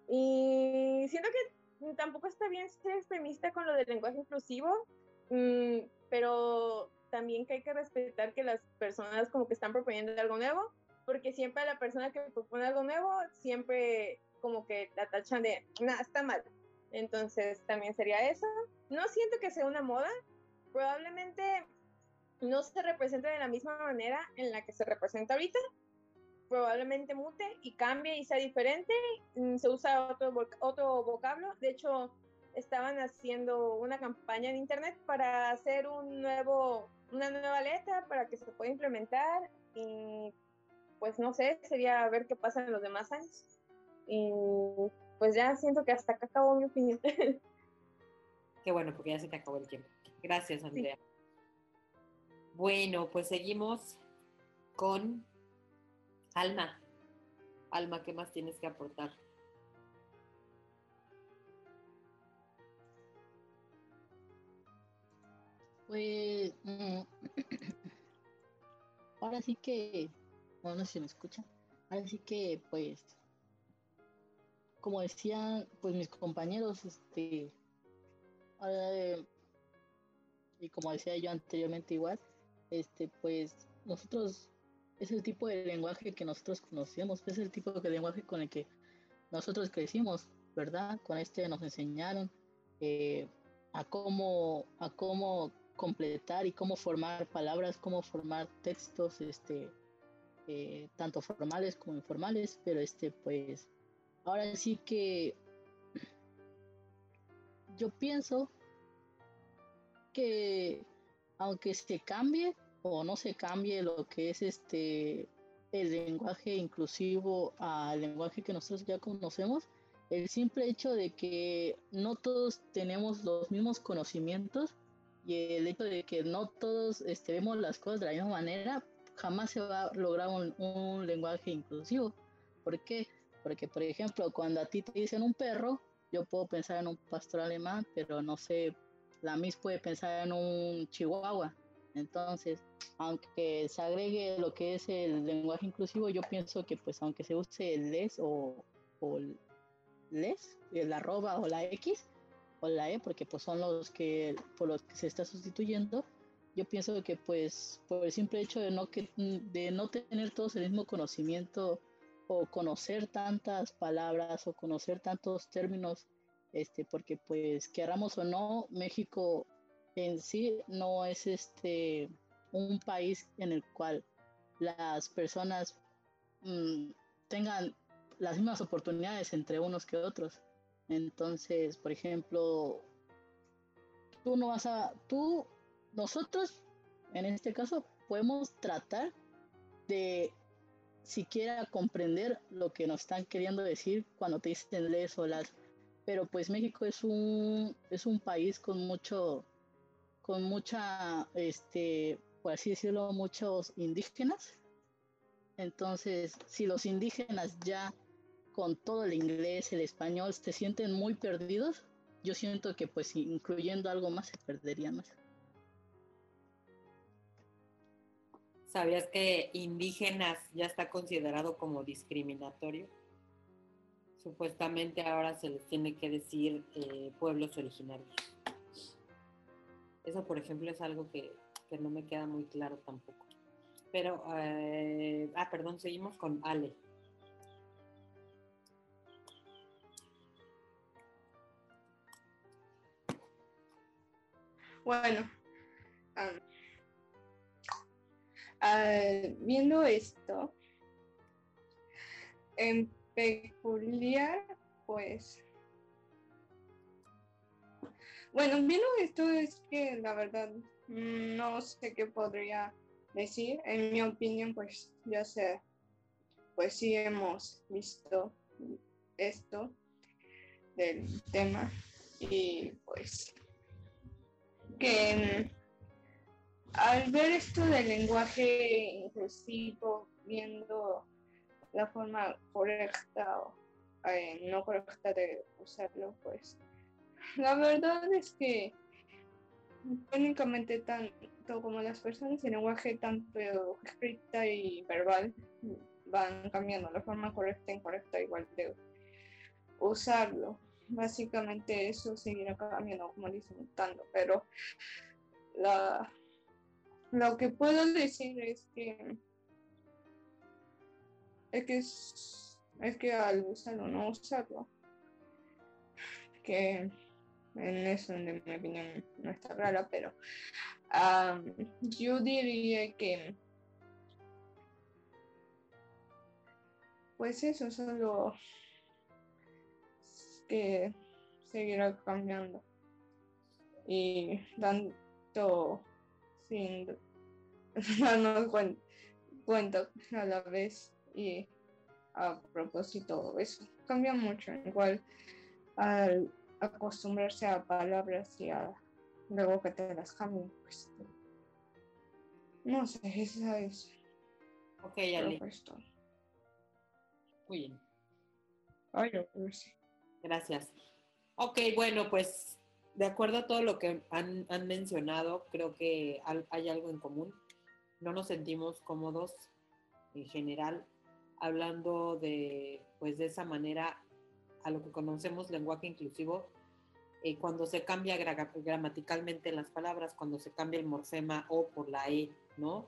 Y siento que tampoco está bien ser extremista con lo del lenguaje inclusivo, mm, pero también que hay que respetar que las personas como que están proponiendo algo nuevo, porque siempre la persona que propone algo nuevo, siempre como que la tachan de, nada, está mal. Entonces también sería eso. No siento que sea una moda, probablemente no se represente de la misma manera en la que se representa ahorita, probablemente mute y cambie y sea diferente, mm, se usa otro, otro vocablo, de hecho estaban haciendo una campaña en internet para hacer un nuevo, una nueva letra para que se pueda implementar y pues no sé, sería ver qué pasa en los demás años. Y pues ya siento que hasta acá acabó mi opinión. Qué bueno, porque ya se te acabó el tiempo. Gracias, Andrea. Bueno, pues seguimos con Alma. Alma, ¿qué más tienes que aportar? Pues mm, ahora sí que, bueno, no sé si me escuchan, ahora sí que pues, como decían pues mis compañeros, este, y como decía yo anteriormente igual, este pues nosotros es el tipo de lenguaje que nosotros conocemos, es el tipo de lenguaje con el que nosotros crecimos, ¿verdad? Con este nos enseñaron eh, a cómo a cómo completar y cómo formar palabras, cómo formar textos, este, eh, tanto formales como informales, pero este, pues, ahora sí que yo pienso que aunque se cambie o no se cambie lo que es este el lenguaje inclusivo al lenguaje que nosotros ya conocemos, el simple hecho de que no todos tenemos los mismos conocimientos y el hecho de que no todos este, vemos las cosas de la misma manera, jamás se va a lograr un, lenguaje inclusivo. ¿Por qué? Porque, por ejemplo, cuando a ti te dicen un perro, yo puedo pensar en un pastor alemán, pero no sé, la Miss puede pensar en un chihuahua. Entonces, aunque se agregue lo que es el lenguaje inclusivo, yo pienso que pues aunque se use el les o, o les, el arroba o la X, o la E, porque pues son los que por los que se está sustituyendo. Yo pienso que pues por el simple hecho de no que de no tener todos el mismo conocimiento o conocer tantas palabras o conocer tantos términos, este, porque pues queramos o no, México en sí no es este un país en el cual las personas mm, tengan las mismas oportunidades entre unos que otros. Entonces, por ejemplo, tú no vas a, tú, nosotros, en este caso, podemos tratar de siquiera comprender lo que nos están queriendo decir cuando te dicen les o las. Pero pues México es un, es un país con mucho, con mucha, este, por así decirlo, muchos indígenas. Entonces, si los indígenas ya con todo el inglés, el español, se sienten muy perdidos, yo siento que pues incluyendo algo más se perdería más. ¿Sabías que indígenas ya está considerado como discriminatorio? Supuestamente ahora se les tiene que decir eh, pueblos originarios. Eso, por ejemplo, es algo que, no me queda muy claro tampoco. Pero, eh, ah, perdón, seguimos con Ale. Bueno, viendo esto, en peculiar, pues, bueno, viendo esto es que la verdad no sé qué podría decir. En mi opinión, pues ya sé, pues sí hemos visto esto del tema y pues que al ver esto del lenguaje inclusivo, viendo la forma correcta o eh, no correcta de usarlo, pues la verdad es que únicamente tanto como las personas el lenguaje tanto escrita y verbal van cambiando la forma correcta e incorrecta igual de usarlo. Básicamente eso seguirá cambiando, como dicen, tanto, pero lo que puedo decir es que es que es que al usarlo no usarlo que en eso en mi opinión no está rara pero yo diría que pues eso solo que seguirá cambiando y tanto sin darnos cuenta, a la vez y a propósito eso cambia mucho igual al acostumbrarse a palabras y a luego que te las cambien pues no sé esa es ok Ali. Muy bien. Ay, Gracias. Ok, bueno, pues de acuerdo a todo lo que han, mencionado, creo que hay algo en común. No nos sentimos cómodos en general hablando de, pues de esa manera a lo que conocemos lenguaje inclusivo, eh, cuando se cambia gramaticalmente las palabras, cuando se cambia el morfema O por la E, ¿no?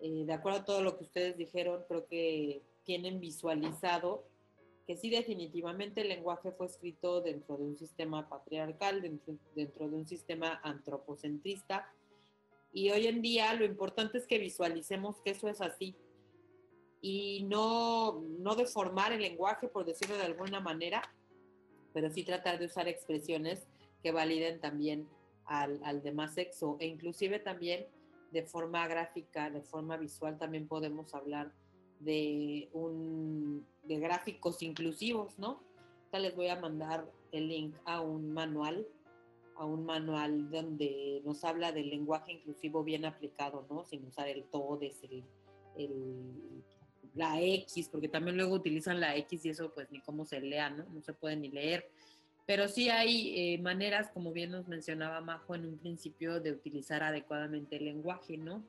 Eh, de acuerdo a todo lo que ustedes dijeron, creo que tienen visualizado que sí definitivamente el lenguaje fue escrito dentro de un sistema patriarcal, dentro, dentro de un sistema antropocentrista. Y hoy en día lo importante es que visualicemos que eso es así y no, no deformar el lenguaje, por decirlo de alguna manera, pero sí tratar de usar expresiones que validen también al, al demás sexo e inclusive también de forma gráfica, de forma visual también podemos hablar de, un, de gráficos inclusivos, ¿no? Acá les voy a mandar el link a un manual, a un manual donde nos habla del lenguaje inclusivo bien aplicado, ¿no? Sin usar el todes, el, el, la X, porque también luego utilizan la X y eso pues ni cómo se lea, ¿no? No se puede ni leer. Pero sí hay eh, maneras, como bien nos mencionaba Majo en un principio, de utilizar adecuadamente el lenguaje, ¿no?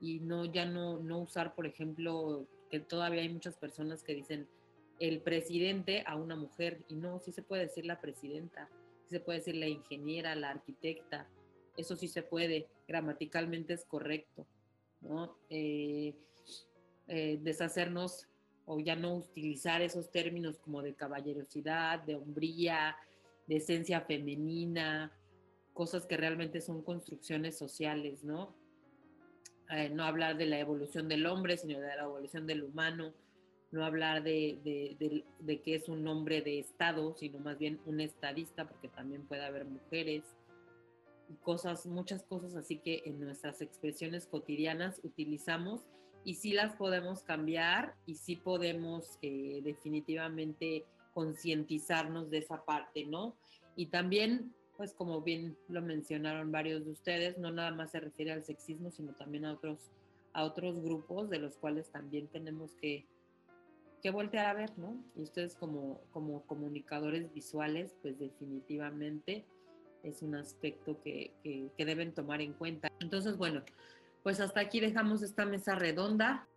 y no ya no, no usar, por ejemplo, que todavía hay muchas personas que dicen el presidente a una mujer y no, sí se puede decir la presidenta, sí se puede decir la ingeniera, la arquitecta, eso sí se puede, gramaticalmente es correcto, ¿no? Eh, eh, deshacernos o ya no utilizar esos términos como de caballerosidad, de hombría, de esencia femenina, cosas que realmente son construcciones sociales, ¿no? Eh, no hablar de la evolución del hombre, sino de la evolución del humano, no hablar de, de, que es un hombre de Estado, sino más bien un estadista, porque también puede haber mujeres y cosas, muchas cosas así que en nuestras expresiones cotidianas utilizamos y sí las podemos cambiar y sí podemos eh, definitivamente concientizarnos de esa parte, ¿no? Y también pues como bien lo mencionaron varios de ustedes, no nada más se refiere al sexismo, sino también a otros, a otros grupos de los cuales también tenemos que, que voltear a ver, ¿no? Y ustedes como, como comunicadores visuales, pues definitivamente es un aspecto que, que, que deben tomar en cuenta. Entonces, bueno, pues hasta aquí dejamos esta mesa redonda.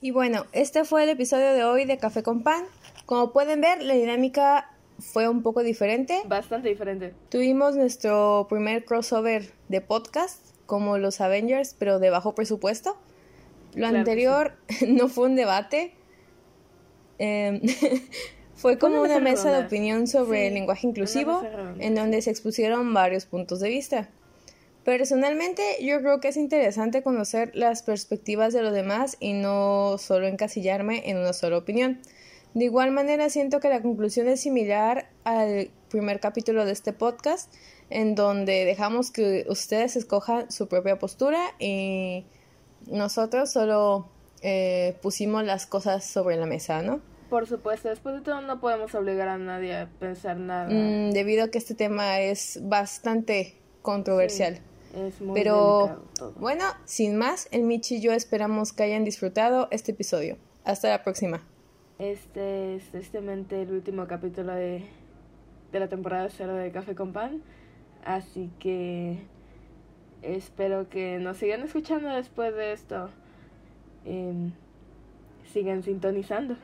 Y bueno, este fue el episodio de hoy de Café con Pan. Como pueden ver, la dinámica fue un poco diferente. Bastante diferente. Tuvimos nuestro primer crossover de podcast, como los Avengers, pero de bajo presupuesto. Lo anterior no fue un debate. Em, fue como una, mesa, de opinión sobre el lenguaje inclusivo, en donde se expusieron varios puntos de vista. Personalmente, yo creo que es interesante conocer las perspectivas de los demás y no solo encasillarme en una sola opinión. De igual manera, siento que la conclusión es similar al primer capítulo de este podcast, en donde dejamos que ustedes escojan su propia postura y nosotros solo eh, pusimos las cosas sobre la mesa, ¿no? Por supuesto, después de todo no podemos obligar a nadie a pensar nada. Mm, debido a que este tema es bastante controversial. Es muy Pero bueno, sin más, el Michi y yo esperamos que hayan disfrutado este episodio. Hasta la próxima. Este es tristemente el último capítulo de, de la temporada cero de Café con Pan. Así que espero que nos sigan escuchando después de esto. Eh, sigan sintonizando.